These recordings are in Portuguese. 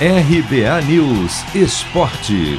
RBA News Esporte.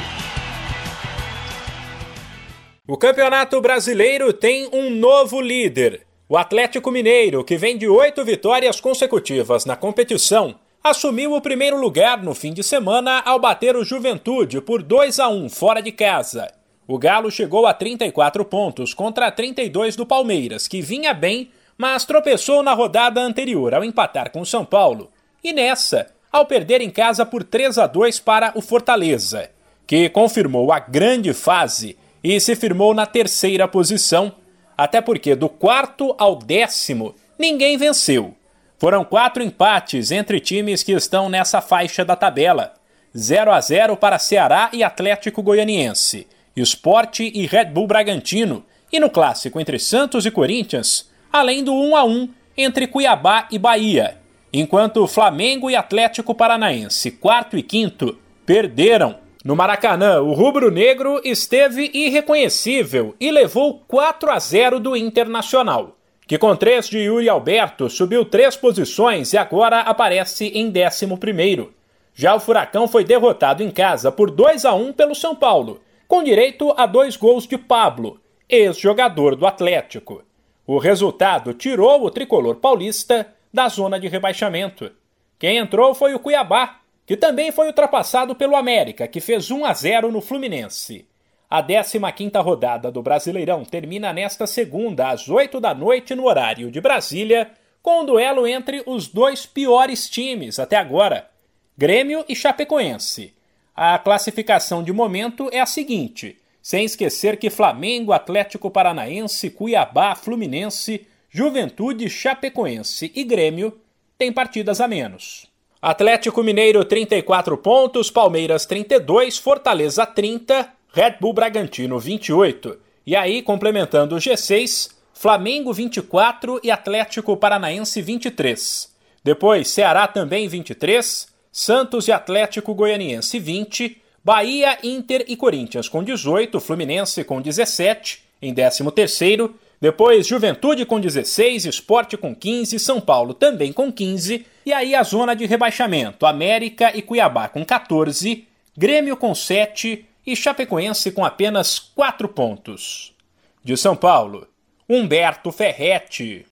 O Campeonato Brasileiro tem um novo líder. O Atlético Mineiro, que vem de oito vitórias consecutivas na competição, assumiu o primeiro lugar no fim de semana ao bater o Juventude por 2 a 1 fora de casa. O Galo chegou a 34 pontos contra 32 do Palmeiras, que vinha bem, mas tropeçou na rodada anterior ao empatar com o São Paulo. E nessa, ao perder em casa por 3 a 2 para o Fortaleza, que confirmou a grande fase e se firmou na terceira posição, até porque do quarto ao décimo ninguém venceu. Foram quatro empates entre times que estão nessa faixa da tabela: 0 a 0 para Ceará e Atlético Goianiense, Esporte e Red Bull Bragantino, e no clássico entre Santos e Corinthians, além do 1 a 1 entre Cuiabá e Bahia enquanto Flamengo e Atlético Paranaense, quarto e quinto, perderam. No Maracanã, o rubro-negro esteve irreconhecível e levou 4 a 0 do Internacional, que com três de Yuri Alberto subiu três posições e agora aparece em 11 Já o Furacão foi derrotado em casa por 2 a 1 pelo São Paulo, com direito a dois gols de Pablo, ex-jogador do Atlético. O resultado tirou o tricolor paulista da zona de rebaixamento. Quem entrou foi o Cuiabá, que também foi ultrapassado pelo América, que fez 1 a 0 no Fluminense. A 15ª rodada do Brasileirão termina nesta segunda, às 8 da noite, no horário de Brasília, com um duelo entre os dois piores times até agora, Grêmio e Chapecoense. A classificação de momento é a seguinte, sem esquecer que Flamengo, Atlético Paranaense, Cuiabá, Fluminense, Juventude, Chapecoense e Grêmio têm partidas a menos. Atlético Mineiro 34 pontos, Palmeiras 32, Fortaleza 30, Red Bull Bragantino 28. E aí, complementando o G6, Flamengo 24 e Atlético Paranaense 23. Depois, Ceará também 23, Santos e Atlético Goianiense 20, Bahia, Inter e Corinthians com 18, Fluminense com 17 em 13 terceiro depois, Juventude com 16, Esporte com 15, São Paulo também com 15, e aí a zona de rebaixamento: América e Cuiabá com 14, Grêmio com 7 e Chapecoense com apenas 4 pontos. De São Paulo, Humberto Ferretti.